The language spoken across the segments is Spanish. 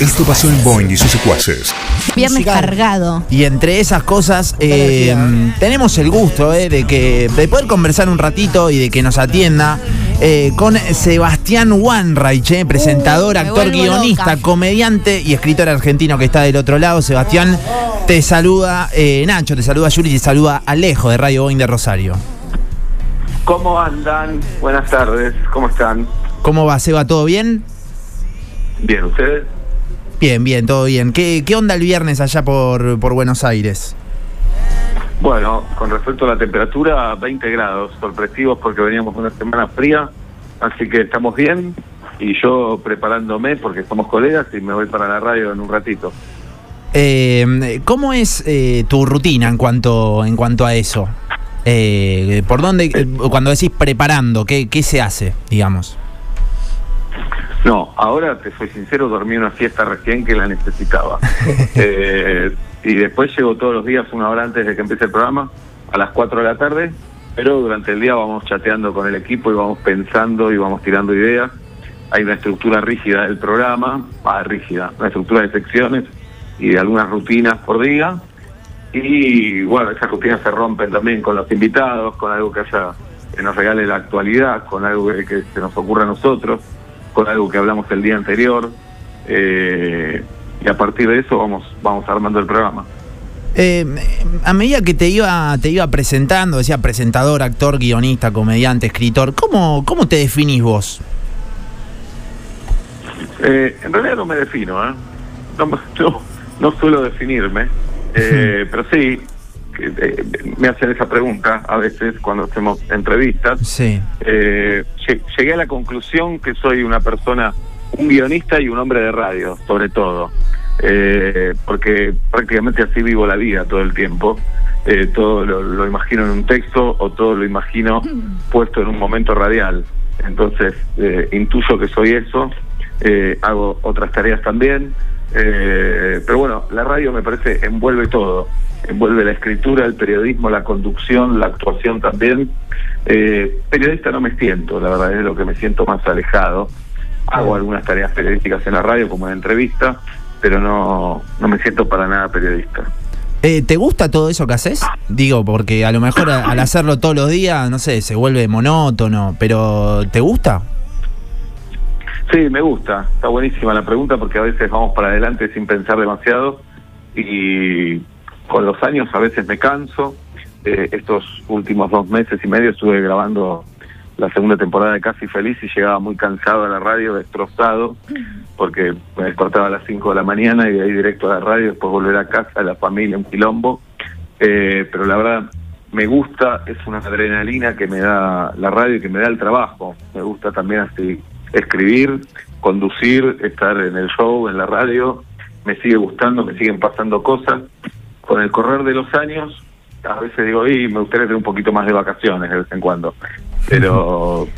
Esto pasó en Boeing y sus secuaces. Viernes Musical. cargado. Y entre esas cosas, eh, tenemos el gusto eh, de que de poder conversar un ratito y de que nos atienda eh, con Sebastián Wanreich, eh, presentador, Uh, actor, guionista, loca. comediante y escritor argentino que está del otro lado. Sebastián, te saluda eh, Nacho, te saluda Yuri, te saluda Alejo de Radio Boeing de Rosario. ¿Cómo andan? Buenas tardes, ¿cómo están? ¿Cómo va, Seba? ¿Todo bien? Bien, ¿ustedes? Bien, bien, todo bien. ¿Qué, qué onda el viernes allá por, por Buenos Aires? Bueno, con respecto a la temperatura, 20 grados, sorpresivos porque veníamos una semana fría, así que estamos bien y yo preparándome porque somos colegas y me voy para la radio en un ratito. Eh, ¿Cómo es eh, tu rutina en cuanto, en cuanto a eso? Eh, ¿Por dónde, eh, cuando decís preparando, qué, qué se hace, digamos? No, ahora te soy sincero, dormí una fiesta recién que la necesitaba. Eh, y después llego todos los días una hora antes de que empiece el programa, a las 4 de la tarde, pero durante el día vamos chateando con el equipo y vamos pensando y vamos tirando ideas. Hay una estructura rígida del programa, ah, rígida, una estructura de secciones y de algunas rutinas por día. Y bueno, esas rutinas se rompen también con los invitados, con algo que haya que nos regale la actualidad, con algo que, que se nos ocurra a nosotros, con algo que hablamos el día anterior. eh, y a partir de eso vamos vamos armando el programa. Eh, a medida que te iba, te iba presentando, decía presentador, actor, guionista, comediante, escritor, ¿cómo, cómo te definís vos? Eh, en realidad no me defino, ¿eh? no, no, no suelo definirme, eh, pero sí eh, me hacen esa pregunta a veces cuando hacemos entrevistas. Sí. Eh, lle- llegué a la conclusión que soy una persona, un guionista y un hombre de radio, sobre todo, Eh, porque prácticamente así vivo la vida todo el tiempo. Eh, todo lo, lo imagino en un texto o todo lo imagino puesto en un momento radial. Entonces, eh, intuyo que soy eso, eh, hago otras tareas también, eh, pero bueno, la radio me parece envuelve todo, envuelve la escritura, el periodismo, la conducción, la actuación también. Eh, periodista no me siento, la verdad es lo que me siento más alejado. Hago algunas tareas periodísticas en la radio como en entrevista, pero no, no me siento para nada periodista. Eh, ¿Te gusta todo eso que haces? Digo, porque a lo mejor al hacerlo todos los días, no sé, se vuelve monótono, pero ¿te gusta? Sí, me gusta. Está buenísima la pregunta porque a veces vamos para adelante sin pensar demasiado y con los años a veces me canso. Eh, estos últimos dos meses y medio estuve grabando la segunda temporada de Casi Feliz y llegaba muy cansado a la radio, destrozado, porque me despertaba a las 5 de la mañana y de ahí directo a la radio, después volver a casa, a la familia, un quilombo. Eh, pero la verdad me gusta, es una adrenalina que me da la radio y que me da el trabajo. Me gusta también así escribir, conducir, estar en el show, en la radio. Me sigue gustando, me siguen pasando cosas. Con el correr de los años, a veces digo, y me gustaría tener un poquito más de vacaciones de vez en cuando. Pero,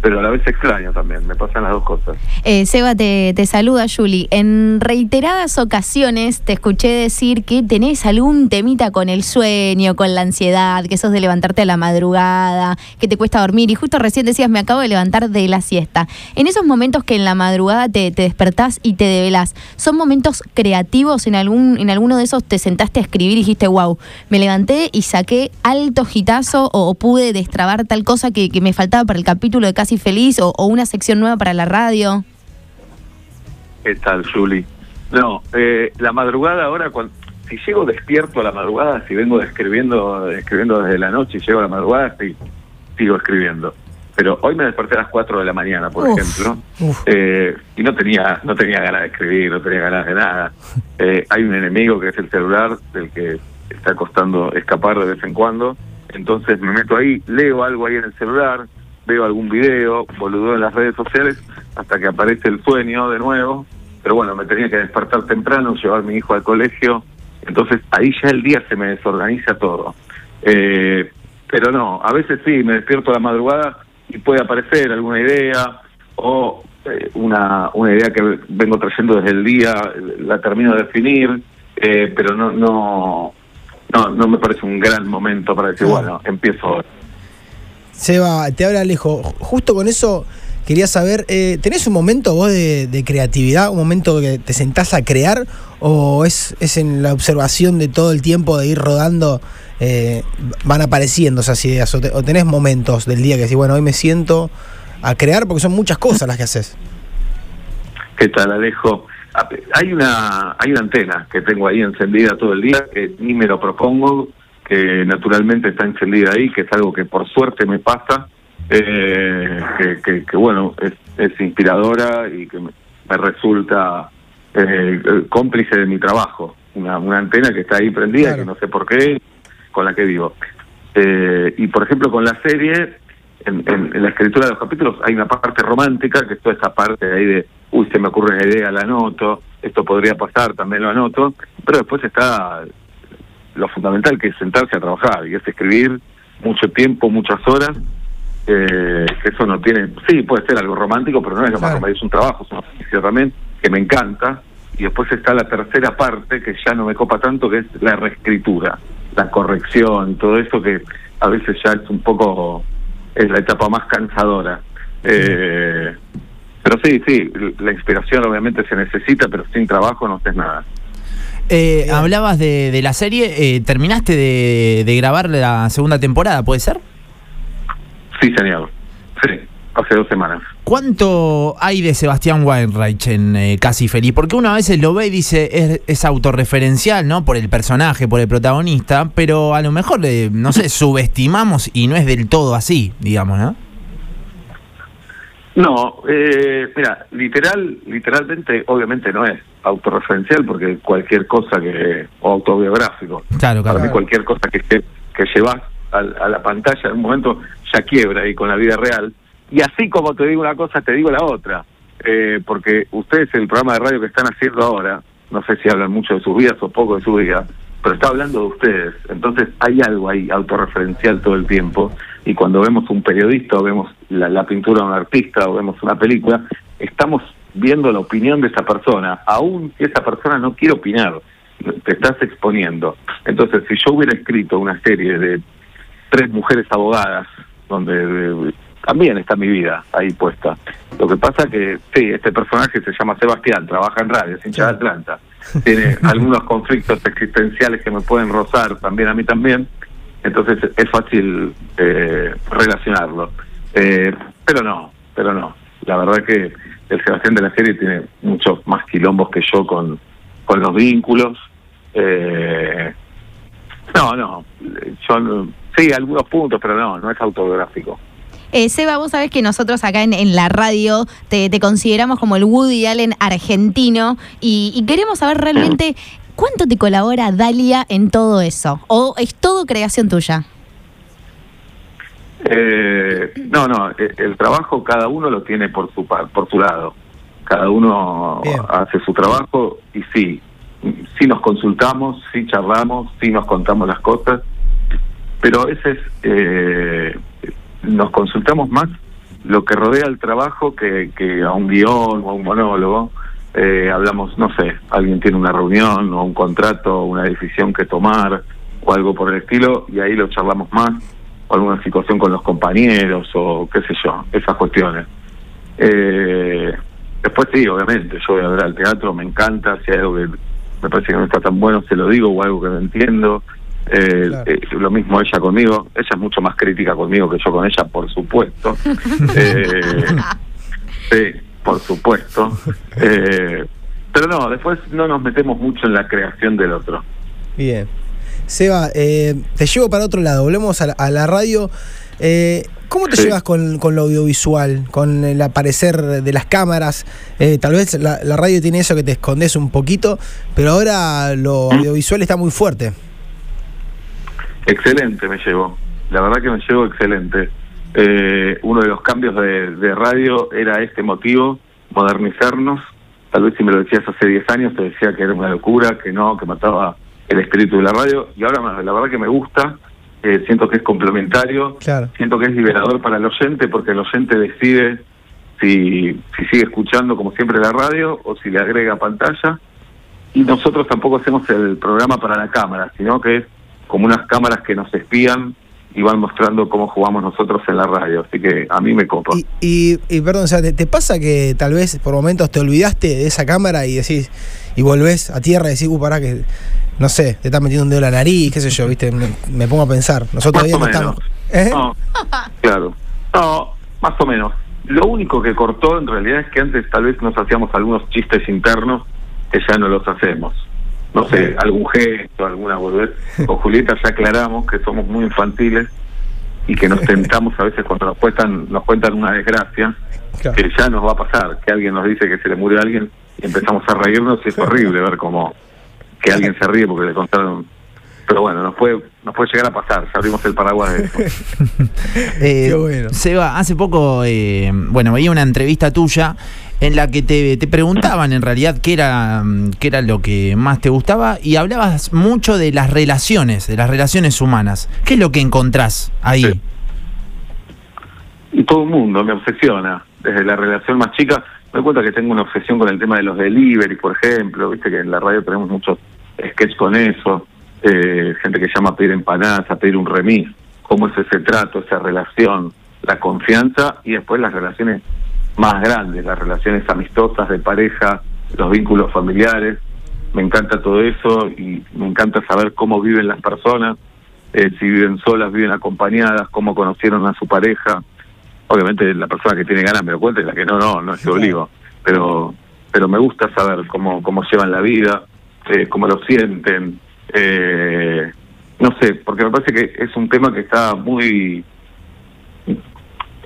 pero a la vez extraño también, me pasan las dos cosas. Eh, Seba, te, te saluda Juli. En reiteradas ocasiones te escuché decir que tenés algún temita con el sueño, con la ansiedad, que sos de levantarte a la madrugada, que te cuesta dormir. Y justo recién decías, me acabo de levantar de la siesta. En esos momentos que en la madrugada te, te despertás y te develás, ¿son momentos creativos? ¿En, algún, ¿En alguno de esos te sentaste a escribir y dijiste, wow, me levanté y saqué alto gitazo o, pude destrabar tal cosa que, que me faltaba para el capítulo de Casi Feliz o, o una sección nueva para la radio? ¿Qué tal, Juli? No, eh, la madrugada ahora, cuando, si llego despierto a la madrugada, si vengo escribiendo, escribiendo desde la noche y llego a la madrugada, sí, sigo escribiendo. Pero hoy me desperté a las 4 de la mañana, por Uf, ejemplo, eh, y no tenía, no tenía ganas de escribir, no tenía ganas de nada. Eh, hay un enemigo que es el celular, del que está costando escapar de vez en cuando. Entonces me meto ahí, leo algo ahí en el celular, veo algún video, boludo en las redes sociales, hasta que aparece el sueño de nuevo. Pero bueno, me tenía que despertar temprano, llevar a mi hijo al colegio. Entonces ahí ya el día se me desorganiza todo. Eh, pero no, a veces sí, me despierto a la madrugada y puede aparecer alguna idea o eh, una, una idea que vengo trayendo desde el día, la termino de definir, eh, pero no, no, no, no me parece un gran momento para decir, bueno, empiezo ahora. Seba, te habla Alejo. Justo con eso quería saber, eh, ¿tenés un momento vos de, creatividad, un momento que te sentás a crear o es, es en la observación de todo el tiempo de ir rodando, eh, van apareciendo esas ideas o, tenés momentos del día que decís, bueno, hoy me siento a crear porque son muchas cosas las que haces? ¿Qué tal, Alejo? Hay una, hay una antena que tengo ahí encendida todo el día, que ni me lo propongo, que naturalmente está encendida ahí, que es algo que por suerte me pasa, eh, que, bueno, es, es, inspiradora y que me, resulta eh, cómplice de mi trabajo. Una, una antena que está ahí prendida, que no sé por qué, con la que vivo. Eh, y por ejemplo, con la serie, en, en, la escritura de los capítulos hay una parte romántica, que es toda esa parte de ahí de uy, se me ocurre una idea, la anoto, esto podría pasar, también lo anoto, pero después está lo fundamental que es sentarse a trabajar y es escribir mucho tiempo, muchas horas, eh, que eso no tiene, sí, puede ser algo romántico, pero no es lo más romántico, es un trabajo, es un oficio también que me encanta, y después está la tercera parte que ya no me copa tanto, que es la reescritura, la corrección, todo eso que a veces ya es un poco, es la etapa más cansadora. Eh, pero sí, sí, la inspiración obviamente se necesita, pero sin trabajo no haces nada. Eh, hablabas de, la serie, eh, ¿terminaste de, grabar la segunda temporada, puede ser? Sí, señor. Sí, hace dos semanas. ¿Cuánto hay de Sebastián Weinreich en eh, Casi Feliz? Porque uno a veces lo ve y dice es, es, autorreferencial, ¿no? Por el personaje, por el protagonista, pero a lo mejor, no sé, subestimamos y no es del todo así, digamos, ¿no? No, eh, mira, literal, literalmente, obviamente no es autorreferencial porque cualquier cosa que o autobiográfico, claro, claro. Para cualquier cosa que que llevas a, la pantalla en un momento ya quiebra y con la vida real. Y así como te digo una cosa, te digo la otra, eh, porque ustedes el programa de radio que están haciendo ahora, no sé si hablan mucho de sus vidas o poco de su vida, pero está hablando de ustedes. Entonces hay algo ahí autorreferencial todo el tiempo y cuando vemos un periodista o vemos la, pintura de un artista o vemos una película, estamos viendo la opinión de esa persona, aun si esa persona no quiere opinar, te estás exponiendo. Entonces, si yo hubiera escrito una serie de tres mujeres abogadas, donde también está mi vida ahí puesta. Lo que pasa que, sí, este personaje se llama Sebastián, trabaja en radio, es hincha de Atlanta, tiene algunos conflictos existenciales que me pueden rozar también a mí también, entonces es fácil eh, relacionarlo. Eh, pero no, pero no. La verdad que el Sebastián de la serie tiene muchos más quilombos que yo con, con los vínculos. Eh, no, no, yo sí, algunos puntos, pero no, no es autobiográfico. Eh, Seba, vos sabés que nosotros acá en, la radio te, consideramos como el Woody Allen argentino y, queremos saber realmente cuánto te colabora Dalia en todo eso. ¿O es todo creación tuya? Eh, no, no, e, el, trabajo cada uno lo tiene por su, por su lado. Cada uno hace su trabajo y sí, sí nos consultamos, sí charlamos, sí nos contamos las cosas, pero a veces eh, nos consultamos más lo que rodea el trabajo que, que a un guion o a un monólogo. Eh, hablamos, no sé, alguien tiene una reunión o un contrato o una decisión que tomar o algo por el estilo y ahí lo charlamos más o alguna situación con los compañeros o qué sé yo, esas cuestiones. Eh, después sí, obviamente, yo voy a ver al teatro, me encanta, si hay algo que me parece que no está tan bueno, se lo digo o algo que no entiendo. Eh, eh, lo mismo ella conmigo, ella es mucho más crítica conmigo que yo con ella, por supuesto. eh, sí, por supuesto. Eh, pero no, después no nos metemos mucho en la creación del otro. Bien. Seba, eh, te llevo para otro lado, volvemos a la, radio. Eh, ¿Cómo te llevas con, con, lo audiovisual, con el aparecer de las cámaras? Eh, tal vez la, la, radio tiene eso que te escondes un poquito, pero ahora lo ¿Mm? audiovisual está muy fuerte. Excelente me llevo, la verdad que me llevo excelente. Eh, uno de los cambios de, de radio era este motivo, modernizarnos. Tal vez si me lo decías hace 10 años te decía que era una locura, que no, que mataba el espíritu de la radio y ahora la verdad que me gusta, eh, siento que es complementario, siento que es liberador para el oyente porque el oyente decide si, si sigue escuchando como siempre la radio o si le agrega pantalla y nosotros tampoco hacemos el programa para la cámara, sino que es como unas cámaras que nos espían y van mostrando cómo jugamos nosotros en la radio. Así que a mí me copa. Y, y, y perdón, o sea, ¿te, te pasa que tal vez por momentos te olvidaste de esa cámara y decís, y volvés a tierra y decís, uh, pará que, no sé, te estás metiendo un dedo en la nariz, qué sé yo, viste, me, me pongo a pensar. Nosotros todavía no estamos. ¿Eh? No, claro. No, más o menos. Lo único que cortó en realidad es que antes tal vez nos hacíamos algunos chistes internos que ya no los hacemos. No sé, algún gesto, alguna boludez. Con Julieta ya aclaramos que somos muy infantiles y que nos tentamos a veces cuando nos cuentan, nos cuentan una desgracia, Claro. que ya nos va a pasar, que alguien nos dice que se le murió a alguien y empezamos a reírnos y es horrible ver cómo que alguien se ríe porque le contaron. Pero bueno, nos puede, nos puede llegar a pasar, ya abrimos el paraguas de eso. Eh, Qué bueno. Seba, hace poco, eh, bueno, veía una entrevista tuya en la que te, te preguntaban en realidad qué era, mm, qué era lo que más te gustaba y hablabas mucho de las relaciones, de las relaciones humanas. ¿Qué es lo que encontrás ahí? Y todo el mundo me obsesiona. Desde la relación más chica, me doy cuenta que tengo una obsesión con el tema de los delivery, por ejemplo. Viste que en la radio tenemos muchos sketches con eso. Eh, gente que llama a pedir empanadas, a pedir un remis. Cómo es ese trato, esa relación, la confianza y después las relaciones más grandes, las relaciones amistosas de pareja, los vínculos familiares. Me encanta todo eso y me encanta saber cómo viven las personas, eh, si viven solas, viven acompañadas, cómo conocieron a su pareja. Obviamente la persona que tiene ganas me lo cuenta y la que no, no, no es que obligo. Pero, pero me gusta saber cómo, cómo llevan la vida, eh, cómo lo sienten. Eh, no sé, porque me parece que es un tema que está muy...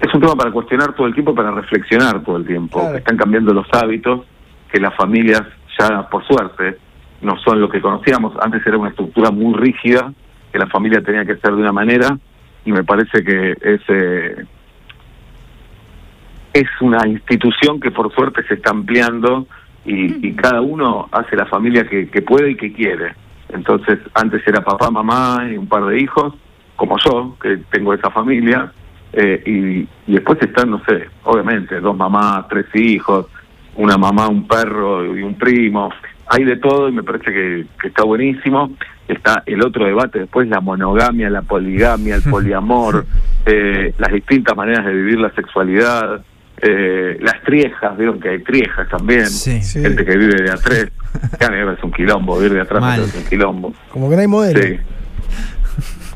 Es un tema para cuestionar todo el tiempo, para reflexionar todo el tiempo. Claro. Están cambiando los hábitos, que las familias ya, por suerte, no son lo que conocíamos. Antes era una estructura muy rígida, que la familia tenía que ser de una manera, y me parece que es, eh, es una institución que por suerte se está ampliando y, y cada uno hace la familia que, que puede y que quiere. Entonces, antes era papá, mamá y un par de hijos, como yo, que tengo esa familia, eh, y, y después están, no sé, obviamente, dos mamás, tres hijos, una mamá, un perro y un primo. Hay de todo y me parece que, que está buenísimo. Está el otro debate después, la monogamia, la poligamia, el poliamor, eh, las distintas maneras de vivir la sexualidad, eh, las triejas, vieron que hay triejas también, Sí. Sí. gente que vive de a tres. Es un quilombo, vivir de atrás es un quilombo. Como que no hay modelo. Sí.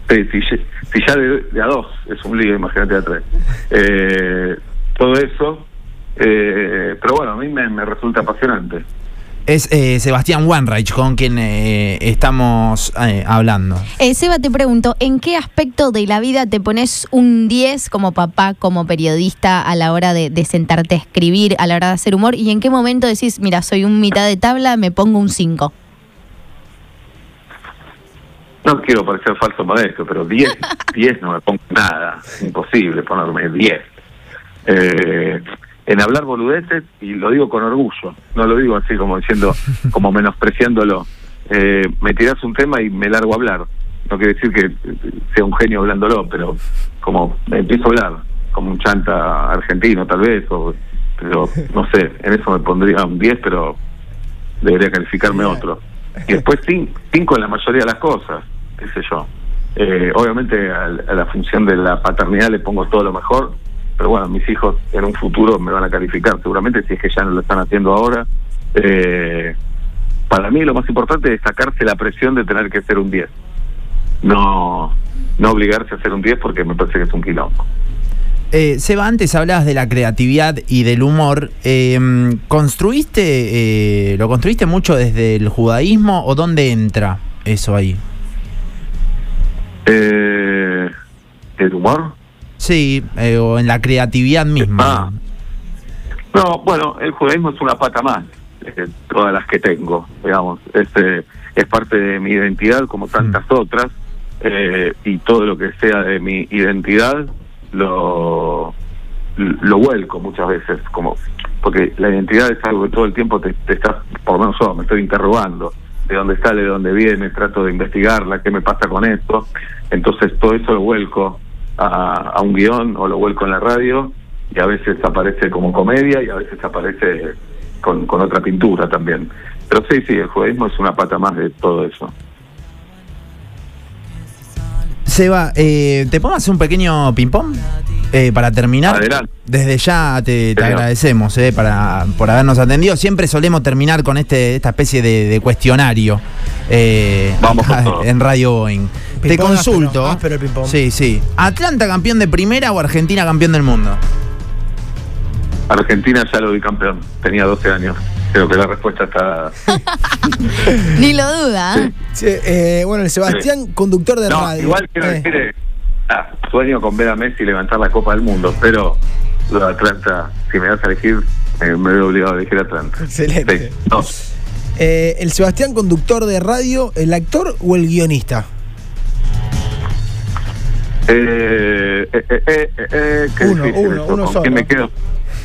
Sí, si, ya- si ya de, de a dos es un lío, imagínate a tres. Eh, todo eso, eh, pero bueno, a mí me, me resulta apasionante. Es eh, Sebastián Wanreich con quien eh, estamos eh, hablando. Eh, Seba, te pregunto, ¿en qué aspecto de la vida te pones un 10 como papá, como periodista a la hora de, de sentarte a escribir, a la hora de hacer humor? ¿Y en qué momento decís, mira, soy un mitad de tabla, me pongo un 5? No quiero parecer falso modesto, pero 10, 10 no me pongo nada. Imposible ponerme 10. Eh, en hablar boludeces, y lo digo con orgullo, no lo digo así como diciendo, como menospreciándolo. Eh, me tirás un tema y me largo a hablar. No quiere decir que sea un genio hablándolo, pero como me empiezo a hablar, como un chanta argentino tal vez, o, pero no sé, en eso me pondría un 10, pero debería calificarme otro. Y después 5 en la mayoría de las cosas, qué sé yo. Eh, obviamente a, la función de la paternidad le pongo todo lo mejor, pero bueno, mis hijos en un futuro me van a calificar seguramente si es que ya no lo están haciendo ahora. Eh, para mí lo más importante es sacarse la presión de tener que ser un 10. No, no obligarse a ser un 10 porque me parece que es un quilombo. Eh, Seba, antes hablabas de la creatividad y del humor. Eh, ¿Construiste, lo construiste mucho desde el judaísmo o dónde entra eso ahí? Eh, ¿El humor? Sí, eh, o en la creatividad misma. Ah. No, bueno, el judaísmo es una pata más de todas las que tengo, digamos. Es, eh, es parte de mi identidad como tantas otras eh, y todo lo que sea de mi identidad lo lo vuelco muchas veces como porque la identidad es algo que todo el tiempo te, te estás por lo menos yo me estoy interrogando de dónde sale, de dónde viene, trato de investigarla, qué me pasa con esto. Entonces todo eso lo vuelco a, a un guion o lo vuelco en la radio y a veces aparece como comedia y a veces aparece con, con otra pintura también. Pero sí, sí, el judaísmo es una pata más de todo eso. Seba, eh, ¿te podemos hacer un pequeño ping-pong? Eh, para terminar, Adelante. desde ya te, agradecemos eh, para, por habernos atendido. Siempre solemos terminar con este, esta especie de, de cuestionario eh, Vamos en Radio Boeing. Te consulto. áspero, áspero el ping-pong. Sí, sí. ¿Atlanta campeón de primera o Argentina campeón del mundo? Argentina ya lo vi campeón, tenía 12 años. Creo que la respuesta está... Ni lo duda. ¿eh? Sí, eh, bueno, el Sebastián, conductor de No, radio. igual quiero Eh, decir, eh, ah, sueño con ver a Messi levantar la Copa del Mundo, pero lo de Atlanta, si me das a elegir, eh, me veo obligado a elegir Atlanta. Excelente. No. eh, el Sebastián, conductor de radio, ¿el actor o el guionista? Eh, eh, eh, eh, eh, qué Uno, uno, uno ¿Con solo. quién me quedo?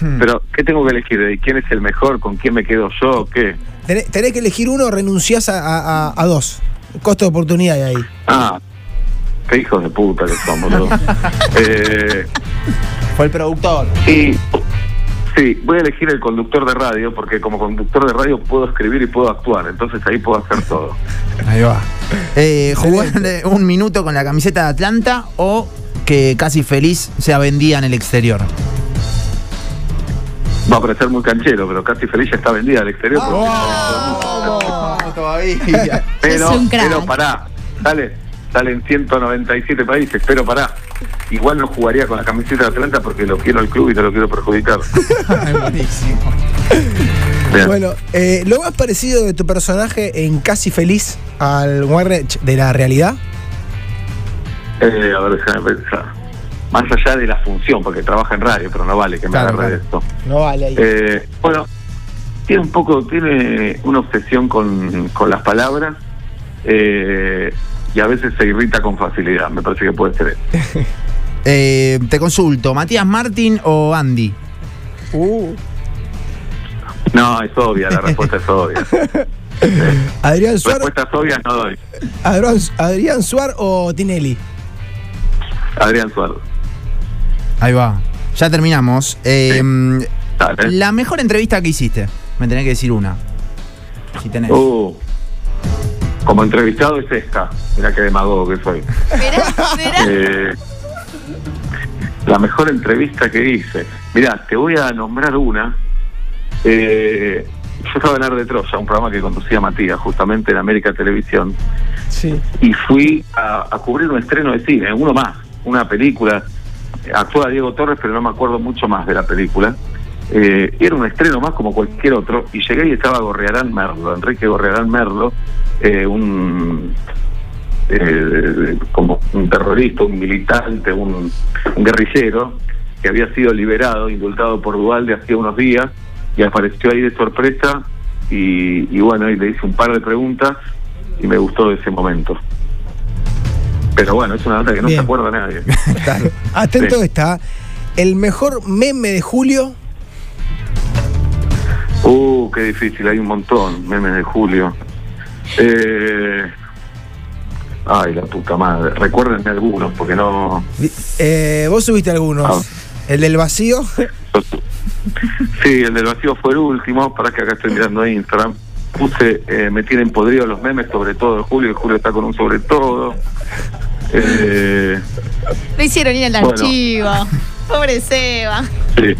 Hmm. Pero, ¿qué tengo que elegir? ¿De quién es el mejor? ¿Con quién me quedo yo? ¿Qué? Tenés, tenés que elegir uno o renunciás a, a- a- a dos. Costo de oportunidad hay ahí. Ah, qué hijos de puta que son, boludo. eh, Fue el productor. y sí, voy a elegir el conductor de radio, porque como conductor de radio puedo escribir y puedo actuar, entonces ahí puedo hacer todo. Ahí va. Eh, jugar eh, un minuto con la camiseta de Atlanta o que casi feliz sea vendida en el exterior. Va a parecer muy canchero, pero casi feliz ya está vendida al exterior. porque- todavía. Pero, Es un crack. pero pará, sale, salen 197 países, pero pará. Igual no jugaría con la camiseta de Atlanta porque lo quiero al club y te lo quiero perjudicar. buenísimo. Bien. Bueno, eh, lo más parecido de tu personaje en Casi Feliz al Warner de la realidad. Eh, a ver, déjame pensar. Más allá de la función, porque trabaja en radio, pero no vale que me Claro, agarre de claro. esto. No vale ahí. Eh, bueno, tiene un poco, tiene una obsesión con, con las palabras eh, y a veces se irrita con facilidad. Me parece que puede ser eso. Eh, te consulto, ¿Matías Martín o Andy? Uh, No, es obvia, la respuesta es obvia. Adrián Suar, Respuestas obvias no doy. Adrián, Adrián Suar o Tinelli. Adrián Suárez. Ahí va. Ya terminamos. Eh, Dale. La mejor entrevista que hiciste. Me tenés que decir una. Si tenés. Uh, como entrevistado es esta. Mira qué demagogo que soy. Mirá, mirá. Eh, la mejor entrevista que hice. Mirá, te voy a nombrar una. Eh, yo estaba en Ar de Troya, un programa que conducía Matías, justamente en América Televisión, Sí. y fui a, a cubrir un estreno de cine, uno más, una película. Actúa Diego Torres, pero no me acuerdo mucho más de la película. Eh, era un estreno más como cualquier otro, y llegué y estaba Gorrearán Merlo, Enrique Gorrearán Merlo, eh, un eh, como un terrorista, un militante, un, guerrillero que había sido liberado, indultado por Dualde hacía unos días y apareció ahí de sorpresa y, y bueno, y le hice un par de preguntas y me gustó ese momento. Pero bueno, es una nota que no Bien. se acuerda nadie. Claro. Atento Sí. está. El mejor meme de Julio. Uh, qué difícil, hay un montón, memes de Julio. Eh, ay, la puta madre. Recuérdenme algunos, porque no... Eh, vos subiste algunos. Ah. El del vacío. Sí, el del vacío fue el último, para que acá estoy mirando Instagram. Puse, eh, me tienen podrido los memes, sobre todo de Julio, y Julio está con un sobre todo. Eh, Lo hicieron ir al Bueno. archivo. Pobre Seba. sí.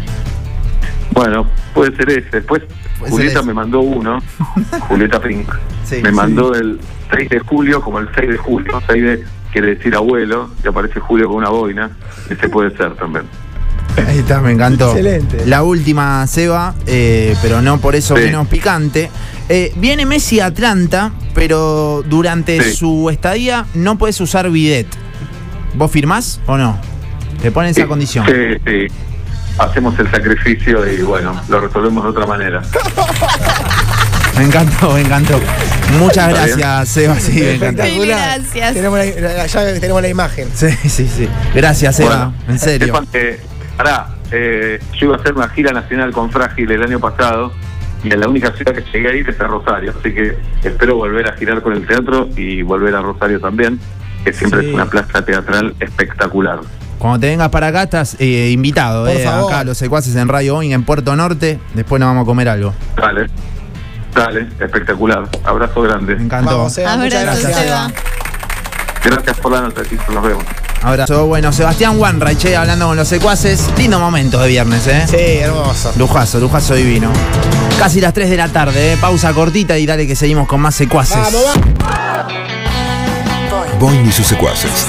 Bueno, puede ser ese. Después Puede Julieta ese. me mandó uno, Julieta Pink. Sí, me sí. mandó el 6 de julio como el 6 de julio. 6 de, quiere decir abuelo, y aparece Julio con una boina. Ese puede ser también. Ahí está, me encantó. Excelente. La última, Seba, eh, pero no por eso Sí. menos picante. Eh, viene Messi a Atlanta, pero durante Sí. su estadía no puedes usar bidet. ¿Vos firmás o no? Te ponen esa Sí, condición. Sí, sí. Hacemos el sacrificio y bueno, lo resolvemos de otra manera. Me encantó, me encantó. Muchas gracias, Seba. Sí, me encantó. Gracias. Tenemos la, la- ya tenemos la imagen. Sí, sí, sí. Gracias, Seba. Bueno, en serio. sepan que, pará, eh, yo iba a hacer una gira nacional con Frágil el año pasado y en la única ciudad que llegué a ir es a Rosario. Así que espero volver a girar con el teatro y volver a Rosario también, que siempre Sí. es una plaza teatral espectacular. Cuando te vengas para acá estás eh, invitado, Por eh, favor. acá los secuaces en Radio Boeing en Puerto Norte. Después nos vamos a comer algo. Dale, dale, espectacular. Abrazo grande. Me encantó. Vamos, Seba, muchas gracias. Seba. Gracias por la nota, chicos. Nos vemos. Abrazo. Bueno, Sebastián Wanreich, eh, hablando con los secuaces. Lindo momento de viernes, ¿eh? Sí, hermoso. Lujazo, lujazo divino. Casi las 3 de la tarde, ¿eh? pausa cortita y dale que seguimos con más secuaces. Boing y sus secuaces.